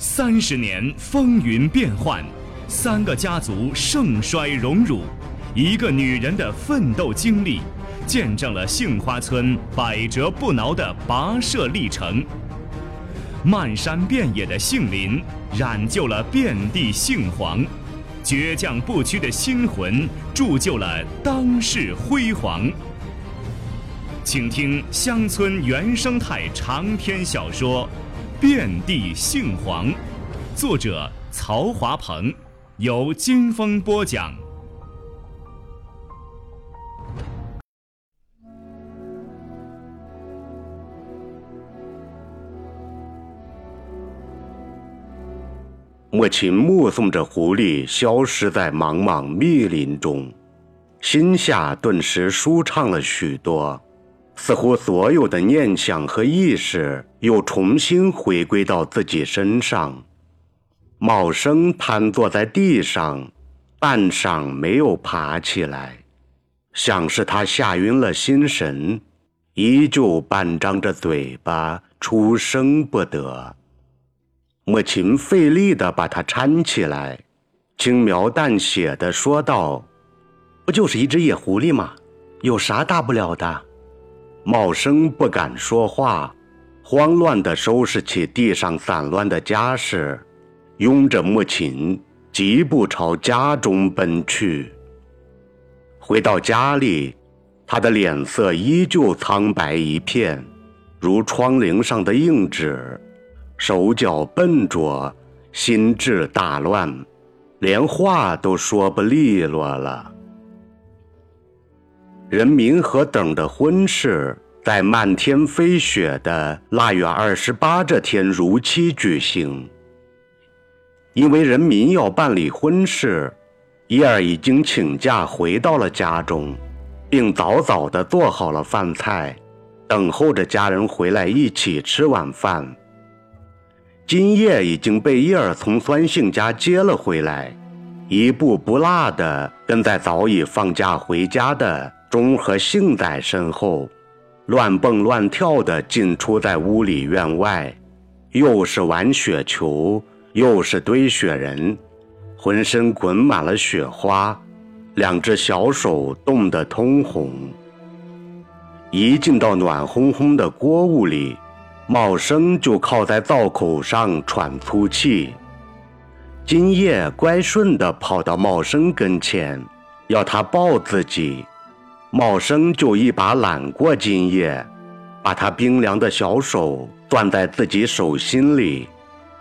三十年风云变幻，三个家族盛衰荣辱，一个女人的奋斗经历，见证了杏花村百折不挠的跋涉历程。漫山遍野的杏林，染就了遍地杏黄；倔强不屈的心魂，铸就了当世辉煌。请听乡村原生态长篇小说《遍地杏黄》，作者曹华鹏，由金风播讲。母亲目送着狐狸消失在茫茫密林中，心下顿时舒畅了许多，似乎所有的念想和意识又重新回归到自己身上。茂生瘫坐在地上，半晌没有爬起来，像是他吓晕了心神，依旧半张着嘴巴，出声不得。母亲费力地把他搀起来，轻描淡写地说道：“不就是一只野狐狸吗？有啥大不了的？”茂生不敢说话，慌乱地收拾起地上散乱的家事，拥着母亲疾步朝家中奔去。回到家里，他的脸色依旧苍白一片，如窗棂上的硬纸。手脚笨拙，心智大乱，连话都说不利落了。人民和等的婚事在漫天飞雪的腊月二十八这天如期举行。因为人民要办理婚事，叶儿已经请假回到了家中，并早早的做好了饭菜，等候着家人回来一起吃晚饭。今夜已经被叶儿从酸性家接了回来，一步不落地跟在早已放假回家的钟和杏在身后，乱蹦乱跳地进出在屋里院外，又是玩雪球，又是堆雪人，浑身滚满了雪花，两只小手冻得通红。一进到暖烘烘的锅屋里。茂生就靠在灶口上喘粗气，金叶乖顺地跑到茂生跟前，要他抱自己。茂生就一把揽过金叶，把他冰凉的小手攥在自己手心里，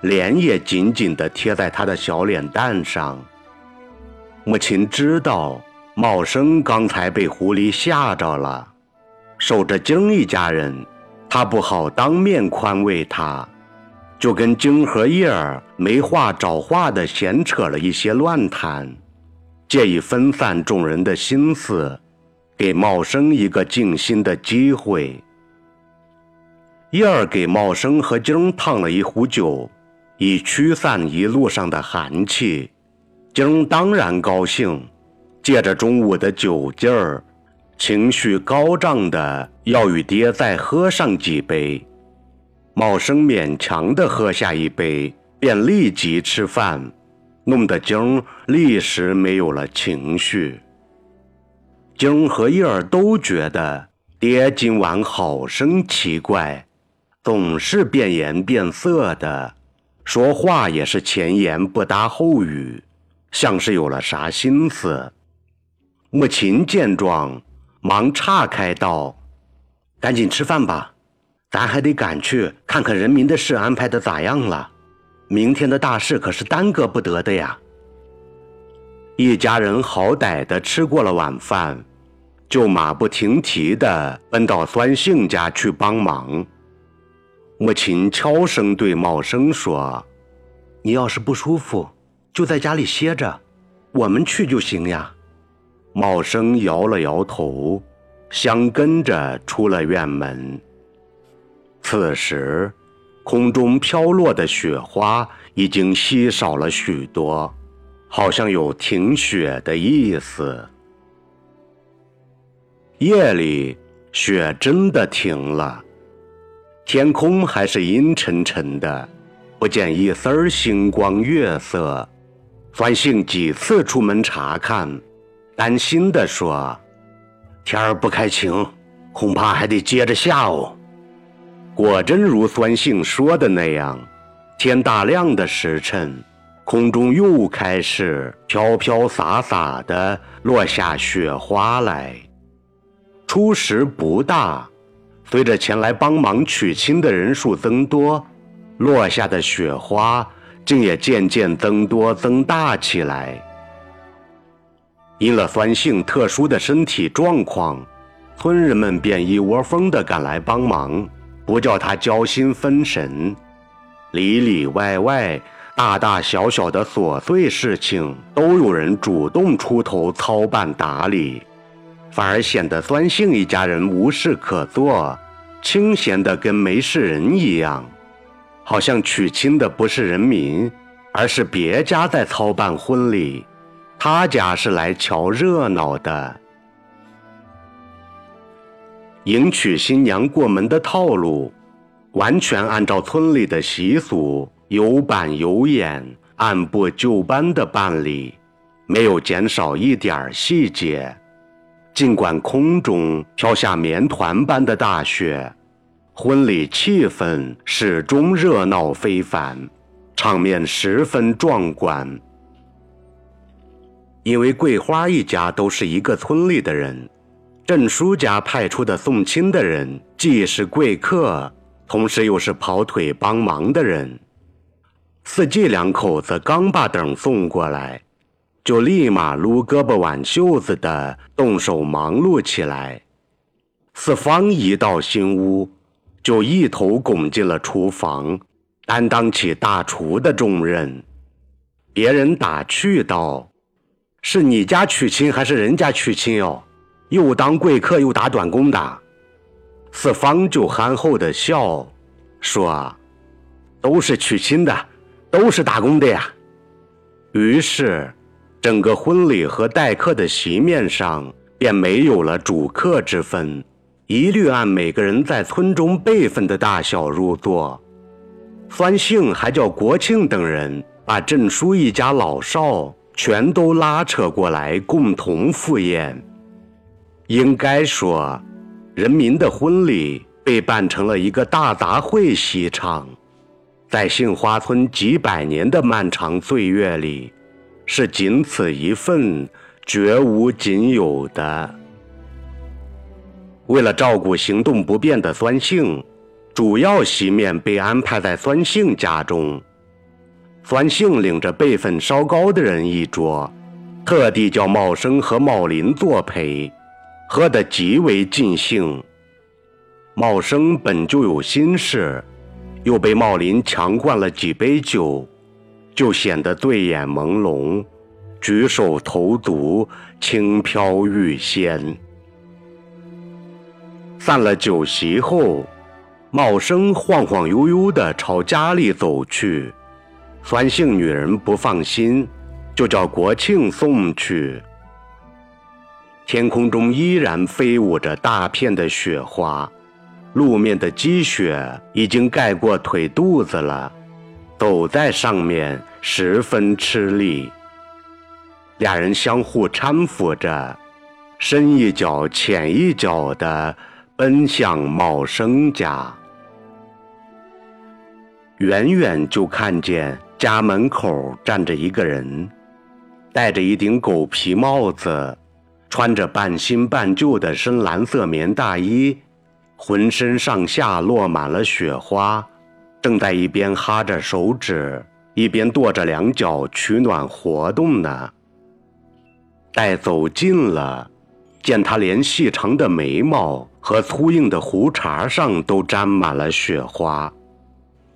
脸也紧紧地贴在他的小脸蛋上。母亲知道茂生刚才被狐狸吓着了，守着晶一家人。他不好当面宽慰他，就跟晶和叶儿没话找话的闲扯了一些乱谈，借以分散众人的心思，给茂生一个静心的机会。叶儿给茂生和晶烫了一壶酒，以驱散一路上的寒气。晶当然高兴，借着中午的酒劲儿。情绪高涨的要与爹再喝上几杯，茂生勉强的喝下一杯，便立即吃饭，弄得晶立时没有了情绪。晶和叶儿都觉得爹今晚好生奇怪，总是变颜变色的，说话也是前言不搭后语，像是有了啥心思。母亲见状。忙岔开道：“赶紧吃饭吧，咱还得赶去看看人民的事安排的咋样了。明天的大事可是耽搁不得的呀。”一家人好歹的吃过了晚饭，就马不停蹄的奔到酸杏家去帮忙。母亲悄声对茂生说：“你要是不舒服，就在家里歇着，我们去就行呀。”茂生摇了摇头，相跟着出了院门。此时，空中飘落的雪花已经稀少了许多，好像有停雪的意思。夜里，雪真的停了，天空还是阴沉沉的，不见一丝儿星光月色。孙兴几次出门查看，担心地说：“天儿不开晴，恐怕还得接着下哦。”果真如孙兴说的那样，天大亮的时辰，空中又开始飘飘洒洒的落下雪花来。初时不大，随着前来帮忙娶亲的人数增多，落下的雪花。竟也渐渐增多增大起来。因了酸性特殊的身体状况，村人们便一窝蜂地赶来帮忙，不叫他焦心分神。里里外外、大大小小的琐碎事情，都有人主动出头操办打理，反而显得酸性一家人无事可做，清闲的跟没事人一样。好像娶亲的不是人民，而是别家在操办婚礼，他家是来瞧热闹的。迎娶新娘过门的套路，完全按照村里的习俗，有板有眼，按部就班的办理，没有减少一点细节。尽管空中飘下棉团般的大雪。婚礼气氛始终热闹非凡，场面十分壮观。因为桂花一家都是一个村里的人，郑叔家派出的送亲的人既是贵客，同时又是跑腿帮忙的人。四季两口子刚把等送过来，就立马撸胳膊挽袖子的动手忙碌起来。四方一到新屋。就一头拱进了厨房，担当起大厨的重任。别人打趣道：“是你家娶亲还是人家娶亲哟？又当贵客又打短工的。”四方就憨厚的笑，说：“都是娶亲的，都是打工的呀。”于是，整个婚礼和待客的席面上便没有了主客之分。一律按每个人在村中辈分的大小入座。酸性还叫国庆等人把郑叔一家老少全都拉扯过来，共同赴宴。应该说，人民的婚礼被办成了一个大杂烩席场，在杏花村几百年的漫长岁月里，是仅此一份，绝无仅有的。为了照顾行动不便的酸杏，主要席面被安排在酸杏家中。酸杏领着辈分稍高的人一桌，特地叫茂生和茂林作陪，喝得极为尽兴。茂生本就有心事，又被茂林强灌了几杯酒，就显得醉眼朦胧，举手投足轻飘欲仙。散了酒席后，茂生晃晃悠悠地朝家里走去。酸性女人不放心，就叫国庆送去。天空中依然飞舞着大片的雪花，路面的积雪已经盖过腿肚子了，走在上面十分吃力。俩人相互搀扶着，深一脚浅一脚的。奔向茂生家，远远就看见家门口站着一个人，戴着一顶狗皮帽子，穿着半新半旧的深蓝色棉大衣，浑身上下落满了雪花，正在一边哈着手指，一边跺着两脚取暖活动呢。待走近了。见他连细长的眉毛和粗硬的胡茬上都沾满了雪花，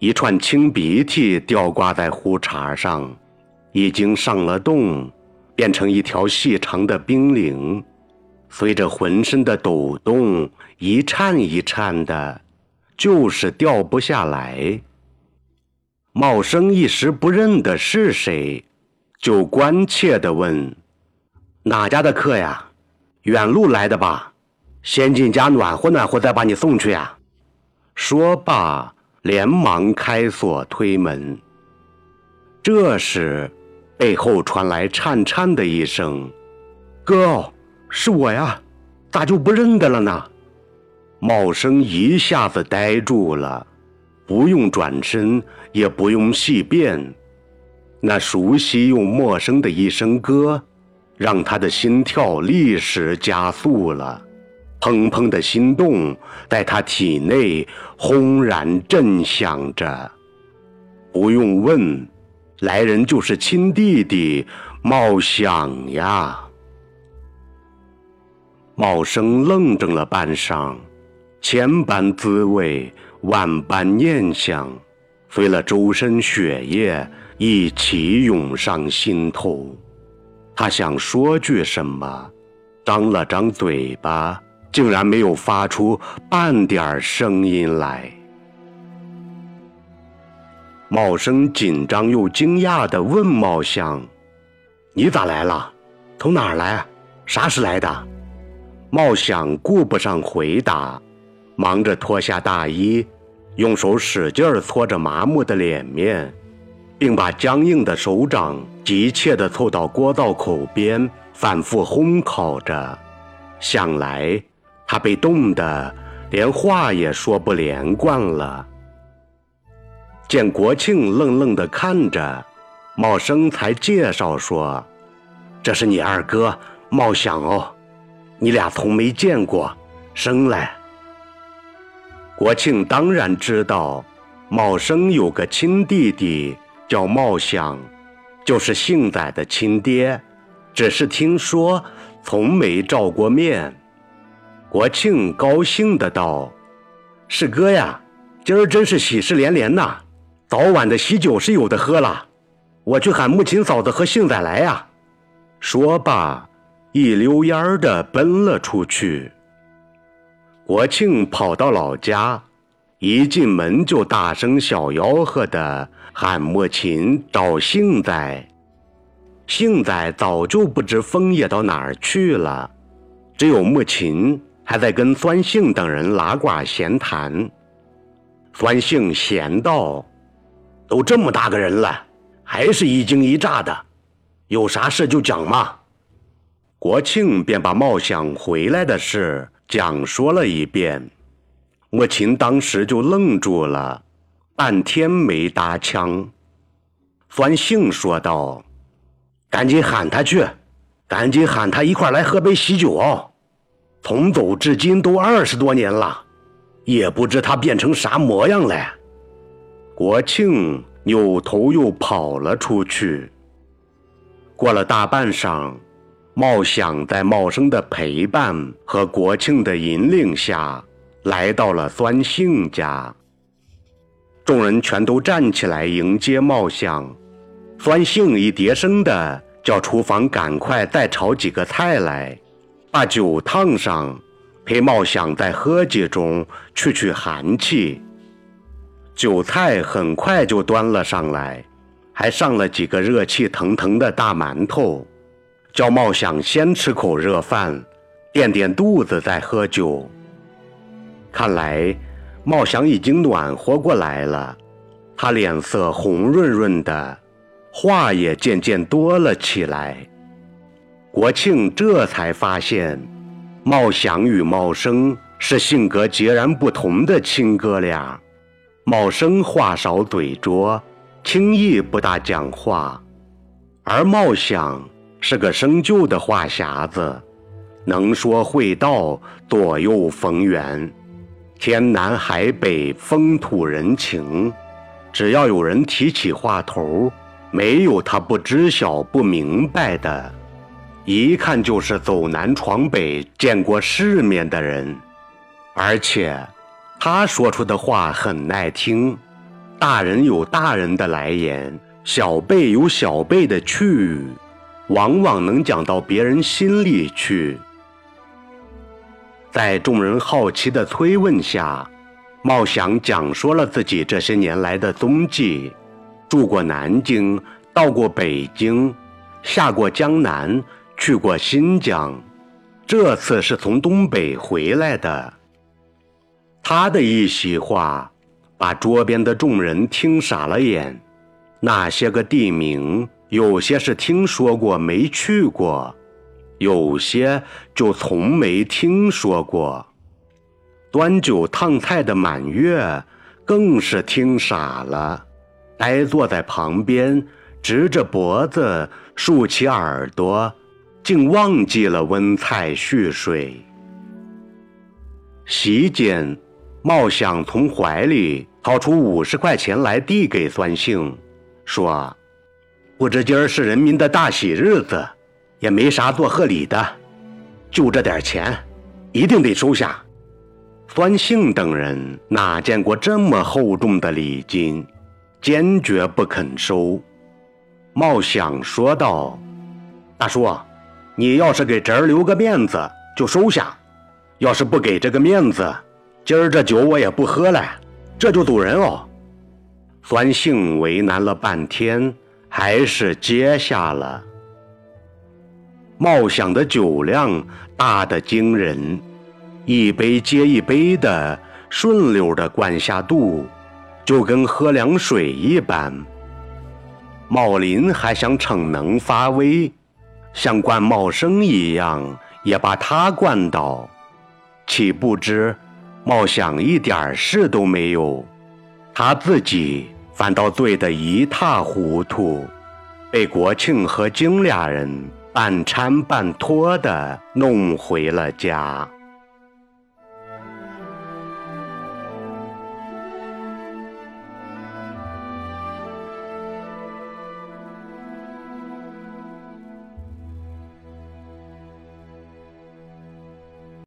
一串青鼻涕吊挂在胡茬上，已经上了冻，变成一条细长的冰凌，随着浑身的抖动一颤一颤的，就是掉不下来。茂生一时不认得是谁，就关切地问：“哪家的客呀？”远路来的吧，先进家暖和暖和，再把你送去呀。说罢，连忙开锁推门。这时，背后传来颤颤的一声：“哥，是我呀，咋就不认得了呢？”茂生一下子呆住了，不用转身，也不用细辨，那熟悉又陌生的一声歌，让他的心跳立时加速了，砰砰的心动在他体内轰然震响着。不用问，来人就是亲弟弟茂想呀。茂生愣怔了半晌。千般滋味，万般念想，随了周身血液一起涌上心头。他想说句什么，张了张嘴巴，竟然没有发出半点声音来。茂生紧张又惊讶地问茂香：“你咋来了？从哪儿来？啥时来的？”茂相顾不上回答。忙着脱下大衣，用手使劲搓着麻木的脸面，并把僵硬的手掌急切地凑到锅灶口边，反复烘烤着。想来他被冻得连话也说不连贯了。见国庆愣愣地看着，茂生才介绍说：“这是你二哥茂想哦，你俩从没见过，生来。”国庆当然知道，茂生有个亲弟弟叫茂祥，就是幸仔的亲爹，只是听说，从没照过面。国庆高兴的道：“是哥呀，今儿真是喜事连连呐！早晚的喜酒是有的喝了，我去喊木琴嫂子和幸仔来呀。”说罢，一溜烟儿的奔了出去。国庆跑到老家，一进门就大声小吆喝的喊莫琴找幸仔。幸仔早就不知风也到哪儿去了，只有莫琴还在跟酸杏等人拉呱闲谈。酸杏闲道：“都这么大个人了，还是一惊一乍的，有啥事就讲嘛。”国庆便把冒想回来的事。讲说了一遍，莫琴当时就愣住了，半天没搭腔。酸性说道：“赶紧喊他去，赶紧喊他一块来喝杯喜酒哦。从走至今都二十多年了，也不知他变成啥模样了。”国庆扭头又跑了出去。过了大半晌。茂想在茂生的陪伴和国庆的引领下，来到了酸杏家。众人全都站起来迎接茂想。酸杏一叠声的叫厨房赶快再炒几个菜来，把酒烫上，陪茂想在喝几盅去去寒气。酒菜很快就端了上来，还上了几个热气腾腾的大馒头。叫茂想先吃口热饭，垫垫肚子再喝酒。看来茂想已经暖和过来了，他脸色红润润的，话也渐渐多了起来。国庆这才发现，茂想与茂生是性格截然不同的亲哥俩。茂生话少嘴拙，轻易不大讲话，而茂想。是个生就的话匣子，能说会道，左右逢源，天南海北，风土人情，只要有人提起话头，没有他不知晓、不明白的。一看就是走南闯北、见过世面的人，而且他说出的话很耐听。大人有大人的来言，小辈有小辈的去。往往能讲到别人心里去。在众人好奇的催问下，茂祥讲说了自己这些年来的踪迹：住过南京，到过北京，下过江南，去过新疆，这次是从东北回来的。他的一席话，把桌边的众人听傻了眼。那些个地名，有些是听说过没去过，有些就从没听说过。端酒烫菜的满月更是听傻了，呆坐在旁边，直着脖子，竖起耳朵，竟忘记了温菜续水。席间，茂想从怀里掏出五十块钱来递给酸性，说：“不知今儿是人民的大喜日子，也没啥做贺礼的，就这点钱，一定得收下。”酸性等人哪见过这么厚重的礼金，坚决不肯收。茂想说道：“大叔，你要是给侄儿留个面子，就收下。”要是不给这个面子，今儿这酒我也不喝了，这就走人哦。酸性为难了半天，还是接下了。茂想的酒量大得惊人，一杯接一杯的顺溜的灌下肚，就跟喝凉水一般。茂林还想逞能发威，像灌茂生一样，也把他灌倒。岂不知，茂想一点事都没有，他自己反倒醉得一塌糊涂，被国庆和京俩人半搀半拖的弄回了家。